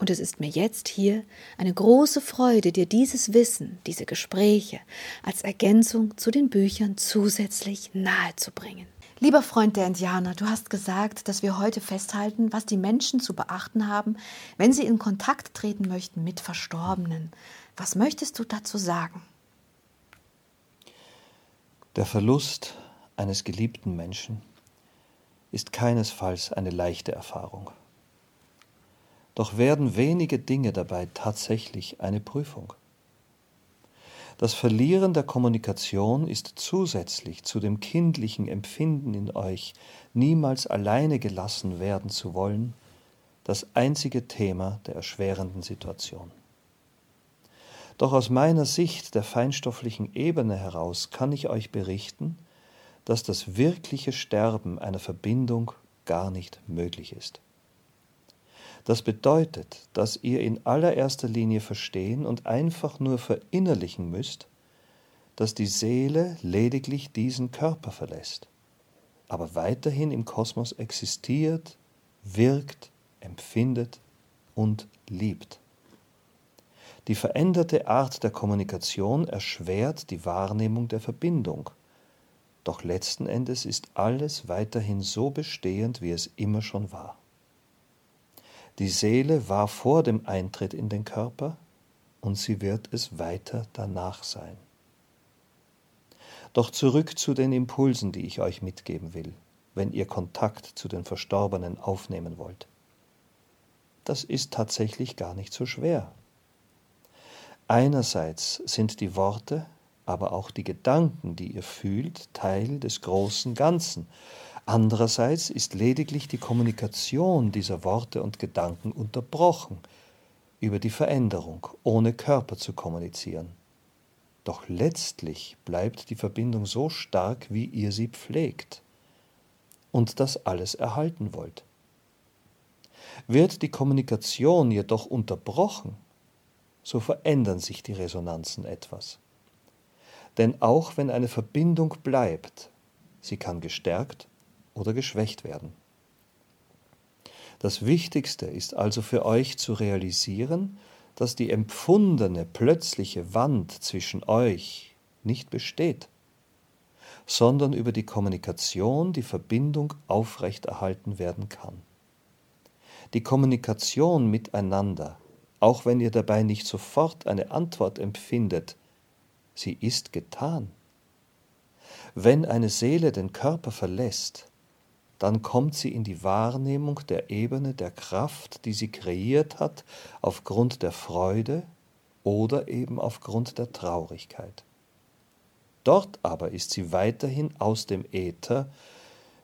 Und es ist mir jetzt hier eine große Freude, dir dieses Wissen, diese Gespräche als Ergänzung zu den Büchern zusätzlich nahezubringen. Lieber Freund der Indianer, du hast gesagt, dass wir heute festhalten, was die Menschen zu beachten haben, wenn sie in Kontakt treten möchten mit Verstorbenen. Was möchtest du dazu sagen? Der Verlust eines geliebten Menschen ist keinesfalls eine leichte Erfahrung. Doch werden wenige Dinge dabei tatsächlich eine Prüfung. Das Verlieren der Kommunikation ist zusätzlich zu dem kindlichen Empfinden in euch, niemals alleine gelassen werden zu wollen, das einzige Thema der erschwerenden Situation. Doch aus meiner Sicht der feinstofflichen Ebene heraus kann ich euch berichten, dass das wirkliche Sterben einer Verbindung gar nicht möglich ist. Das bedeutet, dass ihr in allererster Linie verstehen und einfach nur verinnerlichen müsst, dass die Seele lediglich diesen Körper verlässt, aber weiterhin im Kosmos existiert, wirkt, empfindet und liebt. Die veränderte Art der Kommunikation erschwert die Wahrnehmung der Verbindung, doch letzten Endes ist alles weiterhin so bestehend, wie es immer schon war. Die Seele war vor dem Eintritt in den Körper und sie wird es weiter danach sein. Doch zurück zu den Impulsen, die ich euch mitgeben will, wenn ihr Kontakt zu den Verstorbenen aufnehmen wollt. Das ist tatsächlich gar nicht so schwer. Einerseits sind die Worte, aber auch die Gedanken, die ihr fühlt, Teil des großen Ganzen, Andererseits ist lediglich die Kommunikation dieser Worte und Gedanken unterbrochen über die Veränderung, ohne Körper zu kommunizieren. Doch letztlich bleibt die Verbindung so stark, wie ihr sie pflegt und das alles erhalten wollt. Wird die Kommunikation jedoch unterbrochen, so verändern sich die Resonanzen etwas. Denn auch wenn eine Verbindung bleibt, sie kann gestärkt oder geschwächt werden. Das Wichtigste ist also für euch zu realisieren, dass die empfundene plötzliche Wand zwischen euch nicht besteht, sondern über die Kommunikation die Verbindung aufrechterhalten werden kann. Die Kommunikation miteinander, auch wenn ihr dabei nicht sofort eine Antwort empfindet, sie ist getan. Wenn eine Seele den Körper verlässt, dann kommt sie in die Wahrnehmung der Ebene der Kraft, die sie kreiert hat, aufgrund der Freude oder eben aufgrund der Traurigkeit. Dort aber ist sie weiterhin aus dem Äther,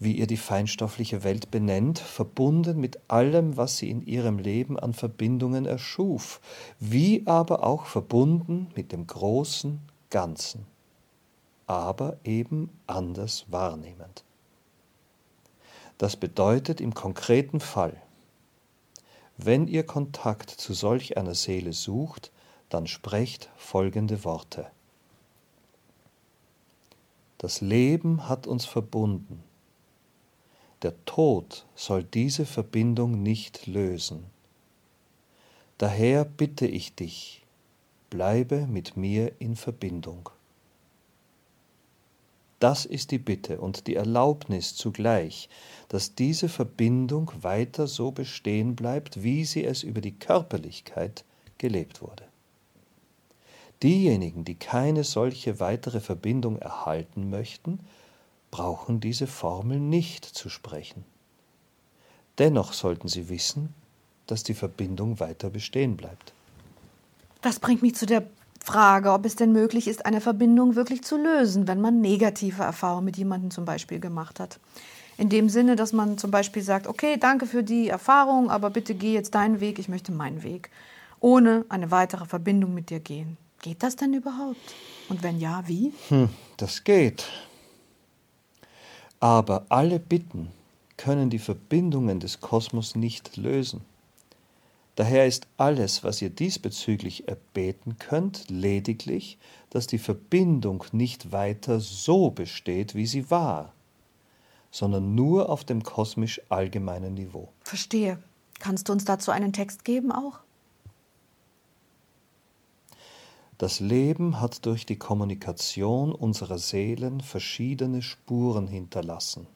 wie ihr die feinstoffliche Welt benennt, verbunden mit allem, was sie in ihrem Leben an Verbindungen erschuf, wie aber auch verbunden mit dem großen Ganzen, aber eben anders wahrnehmend. Das bedeutet im konkreten Fall, wenn ihr Kontakt zu solch einer Seele sucht, dann sprecht folgende Worte. Das Leben hat uns verbunden. Der Tod soll diese Verbindung nicht lösen. Daher bitte ich dich, bleibe mit mir in Verbindung. Das ist die Bitte und die Erlaubnis zugleich, dass diese Verbindung weiter so bestehen bleibt, wie sie es über die Körperlichkeit gelebt wurde. Diejenigen, die keine solche weitere Verbindung erhalten möchten, brauchen diese Formel nicht zu sprechen. Dennoch sollten sie wissen, dass die Verbindung weiter bestehen bleibt. Das bringt mich zu der Frage, ob es denn möglich ist, eine Verbindung wirklich zu lösen, wenn man negative Erfahrungen mit jemandem zum Beispiel gemacht hat. In dem Sinne, dass man zum Beispiel sagt, okay, danke für die Erfahrung, aber bitte geh jetzt deinen Weg, ich möchte meinen Weg, ohne eine weitere Verbindung mit dir gehen. Geht das denn überhaupt? Und wenn ja, wie? Hm, das geht. Aber alle Bitten können die Verbindungen des Kosmos nicht lösen. Daher ist alles, was ihr diesbezüglich erbeten könnt, lediglich, dass die Verbindung nicht weiter so besteht, wie sie war, sondern nur auf dem kosmisch allgemeinen Niveau. Verstehe. Kannst du uns dazu einen Text geben auch? Das Leben hat durch die Kommunikation unserer Seelen verschiedene Spuren hinterlassen.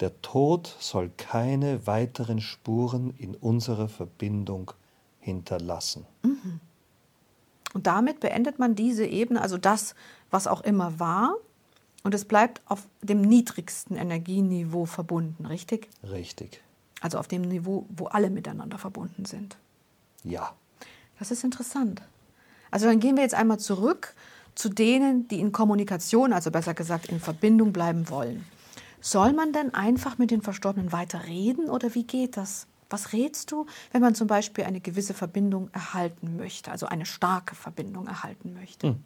Der Tod soll keine weiteren Spuren in unserer Verbindung hinterlassen. Mhm. Und damit beendet man diese Ebene, also das, was auch immer war, und es bleibt auf dem niedrigsten Energieniveau verbunden, richtig? Richtig. Also auf dem Niveau, wo alle miteinander verbunden sind. Ja. Das ist interessant. Also dann gehen wir jetzt einmal zurück zu denen, die in Kommunikation, also besser gesagt in Verbindung bleiben wollen. Soll man denn einfach mit den Verstorbenen weiter reden oder wie geht das? Was rätst du, wenn man zum Beispiel eine gewisse Verbindung erhalten möchte, also eine starke Verbindung erhalten möchte? Hm.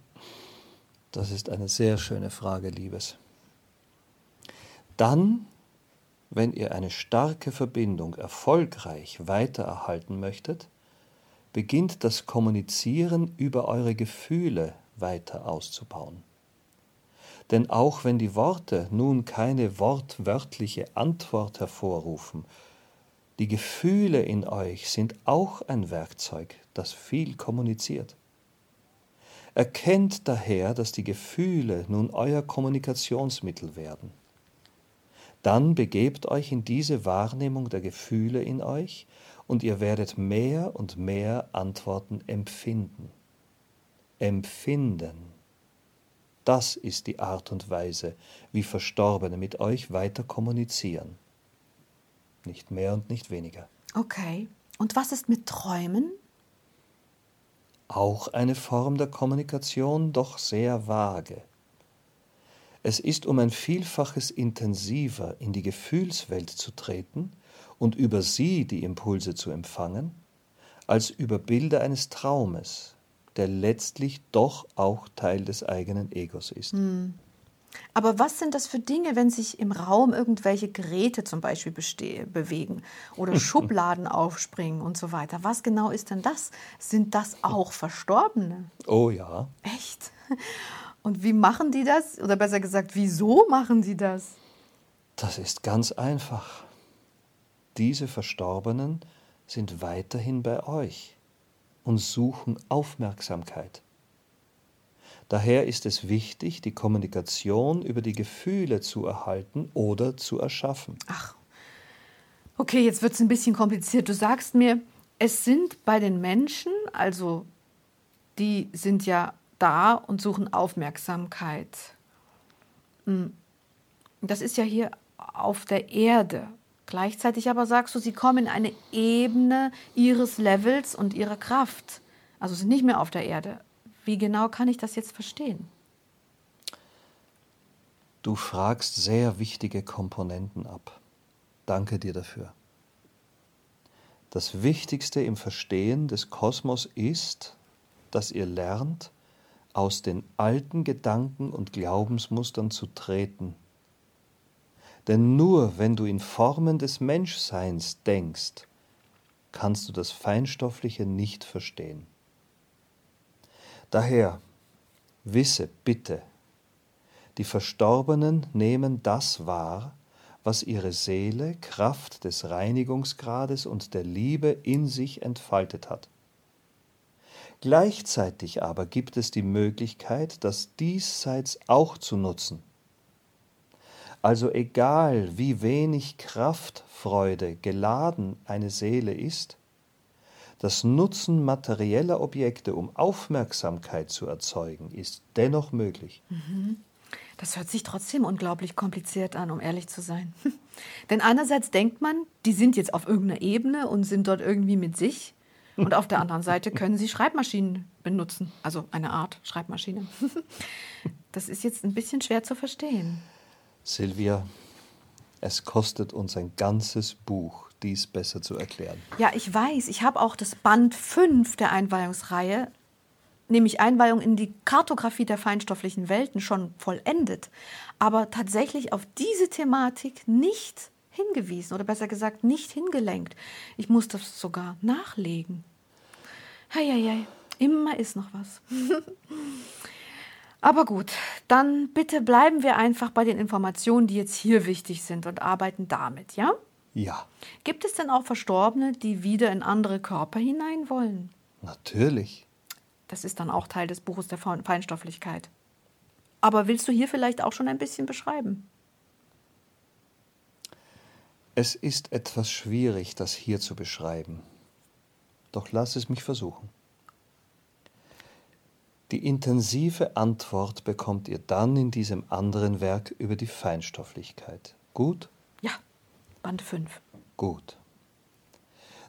Das ist eine sehr schöne Frage, Liebes. Dann, wenn ihr eine starke Verbindung erfolgreich weitererhalten möchtet, beginnt das Kommunizieren über eure Gefühle weiter auszubauen. Denn auch wenn die Worte nun keine wortwörtliche Antwort hervorrufen, die Gefühle in euch sind auch ein Werkzeug, das viel kommuniziert. Erkennt daher, dass die Gefühle nun euer Kommunikationsmittel werden. Dann begebt euch in diese Wahrnehmung der Gefühle in euch und ihr werdet mehr und mehr Antworten empfinden. Empfinden. Das ist die Art und Weise, wie Verstorbene mit euch weiter kommunizieren. Nicht mehr und nicht weniger. Okay. Und was ist mit Träumen? Auch eine Form der Kommunikation, doch sehr vage. Es ist um ein Vielfaches intensiver in die Gefühlswelt zu treten und über sie die Impulse zu empfangen, als über Bilder eines Traumes, der letztlich doch auch Teil des eigenen Egos ist. Hm. Aber was sind das für Dinge, wenn sich im Raum irgendwelche Geräte zum Beispiel bewegen oder Schubladen aufspringen und so weiter? Was genau ist denn das? Sind das auch Verstorbene? Oh ja. Echt? Und wie machen die das? Oder besser gesagt, wieso machen die das? Das ist ganz einfach. Diese Verstorbenen sind weiterhin bei euch und suchen Aufmerksamkeit. Daher ist es wichtig, die Kommunikation über die Gefühle zu erhalten oder zu erschaffen. Ach, okay, jetzt wird es ein bisschen kompliziert. Du sagst mir, es sind bei den Menschen, also die sind ja da und suchen Aufmerksamkeit. Hm, das ist ja hier auf der Erde. Gleichzeitig aber sagst du, sie kommen in eine Ebene ihres Levels und ihrer Kraft. Also sind nicht mehr auf der Erde. Wie genau kann ich das jetzt verstehen? Du fragst sehr wichtige Komponenten ab. Danke dir dafür. Das Wichtigste im Verstehen des Kosmos ist, dass ihr lernt, aus den alten Gedanken und Glaubensmustern zu treten denn nur wenn du in Formen des Menschseins denkst, kannst du das Feinstoffliche nicht verstehen. Daher wisse bitte, die Verstorbenen nehmen das wahr, was ihre Seele Kraft des Reinigungsgrades und der Liebe in sich entfaltet hat. Gleichzeitig aber gibt es die Möglichkeit, das diesseits auch zu nutzen – also egal, wie wenig Kraftfreude geladen eine Seele ist, das Nutzen materieller Objekte, um Aufmerksamkeit zu erzeugen, ist dennoch möglich. Mhm. Das hört sich trotzdem unglaublich kompliziert an, um ehrlich zu sein. Denn einerseits denkt man, die sind jetzt auf irgendeiner Ebene und sind dort irgendwie mit sich. Und auf der anderen Seite können sie Schreibmaschinen benutzen. Also eine Art Schreibmaschine. Das ist jetzt ein bisschen schwer zu verstehen. Silvia, es kostet uns ein ganzes Buch, dies besser zu erklären. Ja, ich weiß. Ich habe auch das Band 5 der Einweihungsreihe nämlich Einweihung in die Kartografie der feinstofflichen Welten, schon vollendet, aber tatsächlich auf diese Thematik nicht hingewiesen oder besser gesagt nicht hingelenkt. Ich muss das sogar nachlegen. Heieiei, immer ist noch was. Aber gut, dann bitte bleiben wir einfach bei den Informationen, die jetzt hier wichtig sind und arbeiten damit, ja? Ja. Gibt es denn auch Verstorbene, die wieder in andere Körper hinein wollen? Natürlich. Das ist dann auch Teil des Buches der Feinstofflichkeit. Aber willst du hier vielleicht auch schon ein bisschen beschreiben? Es ist etwas schwierig, das hier zu beschreiben. Doch lass es mich versuchen. Die intensive Antwort bekommt ihr dann in diesem anderen Werk über die Feinstofflichkeit. Gut? Ja, Band 5. Gut.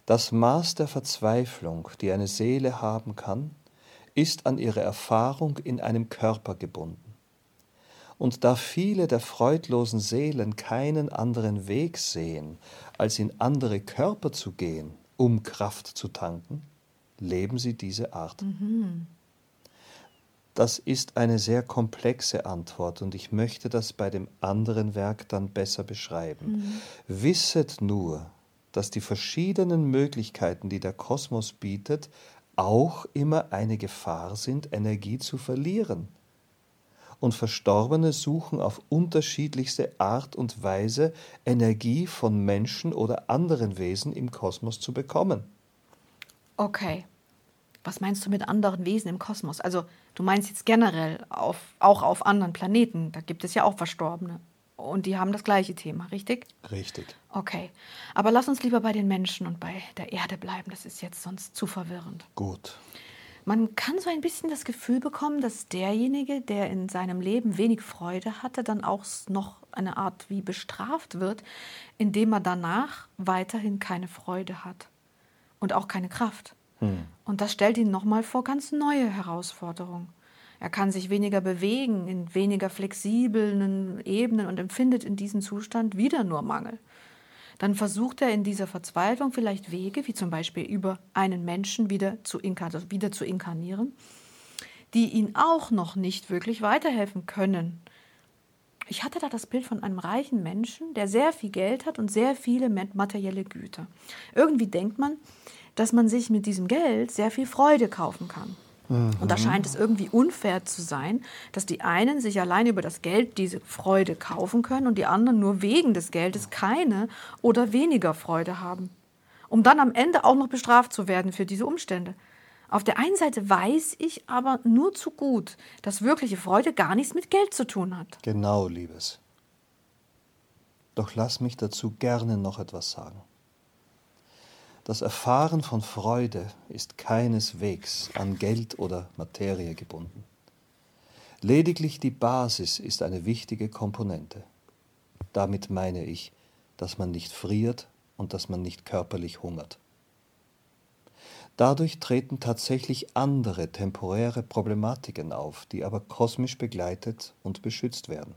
Das Maß der Verzweiflung, die eine Seele haben kann, ist an ihre Erfahrung in einem Körper gebunden. Und da viele der freudlosen Seelen keinen anderen Weg sehen, als in andere Körper zu gehen, um Kraft zu tanken, leben sie diese Art. Mhm. Das ist eine sehr komplexe Antwort und ich möchte das bei dem anderen Werk dann besser beschreiben. Mhm. Wisset nur, dass die verschiedenen Möglichkeiten, die der Kosmos bietet, auch immer eine Gefahr sind, Energie zu verlieren. Und Verstorbene suchen auf unterschiedlichste Art und Weise Energie von Menschen oder anderen Wesen im Kosmos zu bekommen. Okay. Was meinst du mit anderen Wesen im Kosmos? Also Du meinst jetzt generell auf, auch auf anderen Planeten. Da gibt es ja auch Verstorbene. Und die haben das gleiche Thema, richtig? Richtig. Okay. Aber lass uns lieber bei den Menschen und bei der Erde bleiben. Das ist jetzt sonst zu verwirrend. Gut. Man kann so ein bisschen das Gefühl bekommen, dass derjenige, der in seinem Leben wenig Freude hatte, dann auch noch eine Art wie bestraft wird, indem er danach weiterhin keine Freude hat und auch keine Kraft. Hm. Und das stellt ihn nochmal vor ganz neue Herausforderungen. Er kann sich weniger bewegen, in weniger flexiblen Ebenen und empfindet in diesem Zustand wieder nur Mangel. Dann versucht er in dieser Verzweiflung vielleicht Wege, wie zum Beispiel über einen Menschen wieder zu, also wieder zu inkarnieren, die ihn auch noch nicht wirklich weiterhelfen können. Ich hatte da das Bild von einem reichen Menschen, der sehr viel Geld hat und sehr viele materielle Güter. Irgendwie denkt man, dass man sich mit diesem Geld sehr viel Freude kaufen kann. Mhm. Und da scheint es irgendwie unfair zu sein, dass die einen sich allein über das Geld diese Freude kaufen können und die anderen nur wegen des Geldes keine oder weniger Freude haben. Um dann am Ende auch noch bestraft zu werden für diese Umstände. Auf der einen Seite weiß ich aber nur zu gut, dass wirkliche Freude gar nichts mit Geld zu tun hat. Genau, Liebes. Doch lass mich dazu gerne noch etwas sagen. Das Erfahren von Freude ist keineswegs an Geld oder Materie gebunden. Lediglich die Basis ist eine wichtige Komponente. Damit meine ich, dass man nicht friert und dass man nicht körperlich hungert. Dadurch treten tatsächlich andere temporäre Problematiken auf, die aber kosmisch begleitet und beschützt werden.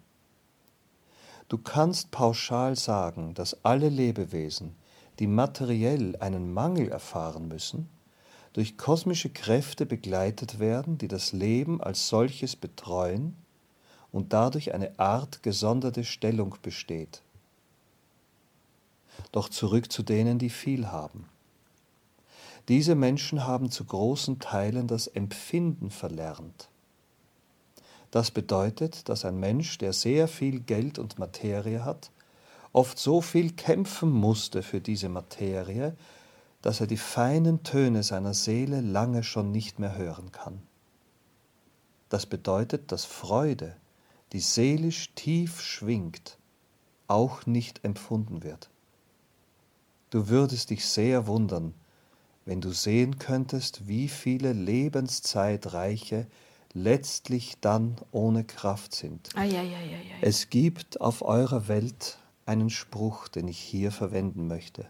Du kannst pauschal sagen, dass alle Lebewesen die materiell einen Mangel erfahren müssen, durch kosmische Kräfte begleitet werden, die das Leben als solches betreuen und dadurch eine Art gesonderte Stellung besteht. Doch zurück zu denen, die viel haben. Diese Menschen haben zu großen Teilen das Empfinden verlernt. Das bedeutet, dass ein Mensch, der sehr viel Geld und Materie hat, oft so viel kämpfen musste für diese Materie, dass er die feinen Töne seiner Seele lange schon nicht mehr hören kann. Das bedeutet, dass Freude, die seelisch tief schwingt, auch nicht empfunden wird. Du würdest dich sehr wundern, wenn du sehen könntest, wie viele Lebenszeitreiche letztlich dann ohne Kraft sind. Ja, ja, ja, es gibt auf eurer Welt einen Spruch, den ich hier verwenden möchte.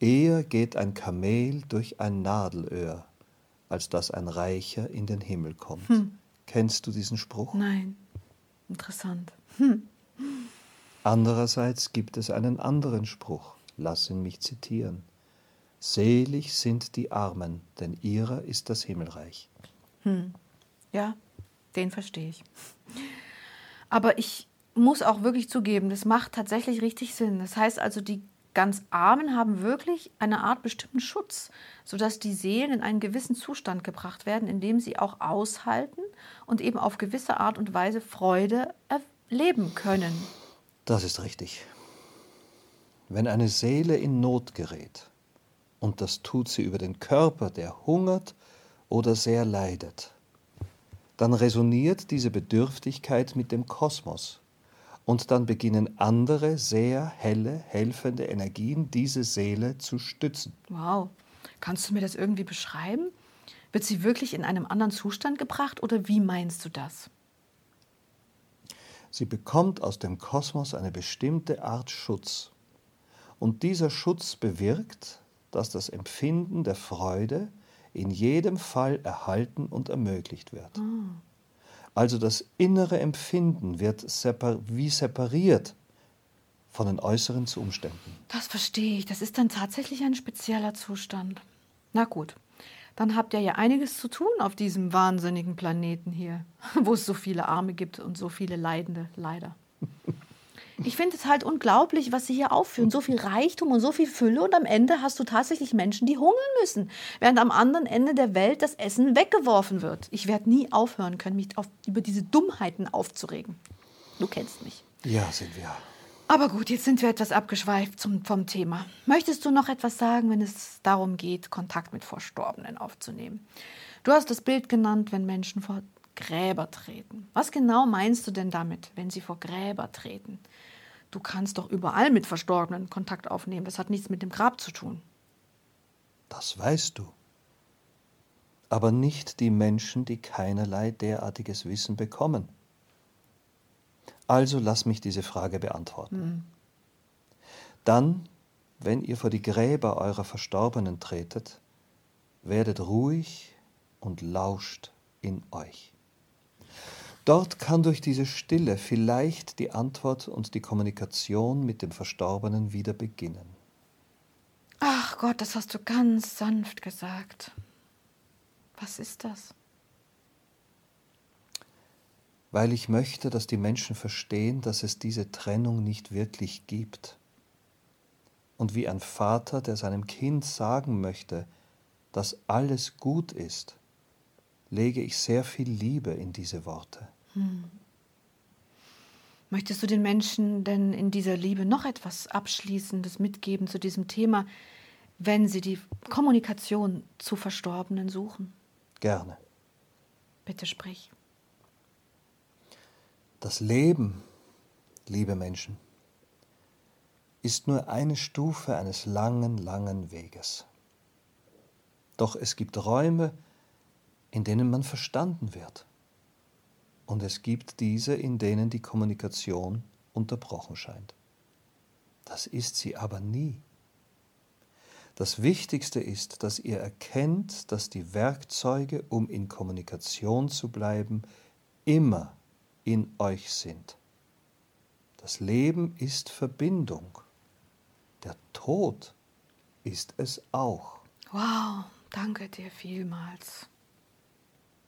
Eher geht ein Kamel durch ein Nadelöhr, als dass ein Reicher in den Himmel kommt. Hm. Kennst du diesen Spruch? Nein. Interessant. Hm. Andererseits gibt es einen anderen Spruch, lass ihn mich zitieren. Selig sind die Armen, denn ihrer ist das Himmelreich. Hm. Ja, den verstehe ich. Aber ich muss auch wirklich zugeben, das macht tatsächlich richtig Sinn. Das heißt also, die ganz Armen haben wirklich eine Art bestimmten Schutz, sodass die Seelen in einen gewissen Zustand gebracht werden, in dem sie auch aushalten und eben auf gewisse Art und Weise Freude erleben können. Das ist richtig. Wenn eine Seele in Not gerät, und das tut sie über den Körper, der hungert oder sehr leidet, dann resoniert diese Bedürftigkeit mit dem Kosmos und dann beginnen andere sehr helle, helfende Energien diese Seele zu stützen. Wow. Kannst du mir das irgendwie beschreiben? Wird sie wirklich in einem anderen Zustand gebracht oder wie meinst du das? Sie bekommt aus dem Kosmos eine bestimmte Art Schutz. Und dieser Schutz bewirkt, dass das Empfinden der Freude in jedem Fall erhalten und ermöglicht wird. Oh. Also das innere Empfinden wird separ wie separiert von den äußeren Umständen. Das verstehe ich. Das ist dann tatsächlich ein spezieller Zustand. Na gut, dann habt ihr ja einiges zu tun auf diesem wahnsinnigen Planeten hier, wo es so viele Arme gibt und so viele Leidende, leider. Ich finde es halt unglaublich, was sie hier aufführen. So viel Reichtum und so viel Fülle und am Ende hast du tatsächlich Menschen, die hungern müssen, während am anderen Ende der Welt das Essen weggeworfen wird. Ich werde nie aufhören können, mich auf, über diese Dummheiten aufzuregen. Du kennst mich. Ja, sind wir. Aber gut, jetzt sind wir etwas abgeschweift zum, vom Thema. Möchtest du noch etwas sagen, wenn es darum geht, Kontakt mit Verstorbenen aufzunehmen? Du hast das Bild genannt, wenn Menschen vor Gräber treten. Was genau meinst du denn damit, wenn sie vor Gräber treten? Du kannst doch überall mit Verstorbenen Kontakt aufnehmen. Das hat nichts mit dem Grab zu tun. Das weißt du. Aber nicht die Menschen, die keinerlei derartiges Wissen bekommen. Also lass mich diese Frage beantworten. Mhm. Dann, wenn ihr vor die Gräber eurer Verstorbenen tretet, werdet ruhig und lauscht in euch. Dort kann durch diese Stille vielleicht die Antwort und die Kommunikation mit dem Verstorbenen wieder beginnen. Ach Gott, das hast du ganz sanft gesagt. Was ist das? Weil ich möchte, dass die Menschen verstehen, dass es diese Trennung nicht wirklich gibt. Und wie ein Vater, der seinem Kind sagen möchte, dass alles gut ist, lege ich sehr viel Liebe in diese Worte. Hm. Möchtest du den Menschen denn in dieser Liebe noch etwas Abschließendes mitgeben zu diesem Thema, wenn sie die Kommunikation zu Verstorbenen suchen? Gerne. Bitte sprich. Das Leben, liebe Menschen, ist nur eine Stufe eines langen, langen Weges. Doch es gibt Räume, in denen man verstanden wird. Und es gibt diese, in denen die Kommunikation unterbrochen scheint. Das ist sie aber nie. Das Wichtigste ist, dass ihr erkennt, dass die Werkzeuge, um in Kommunikation zu bleiben, immer in euch sind. Das Leben ist Verbindung. Der Tod ist es auch. Wow, danke dir vielmals.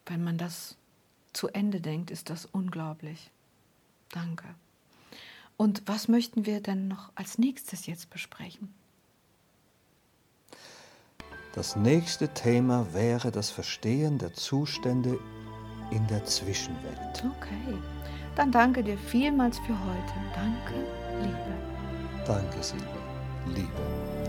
Wenn man das zu Ende denkt, ist das unglaublich. Danke. Und was möchten wir denn noch als nächstes jetzt besprechen? Das nächste Thema wäre das Verstehen der Zustände in der Zwischenwelt. Okay, dann danke dir vielmals für heute. Danke, Liebe. Danke, Silvia. Liebe.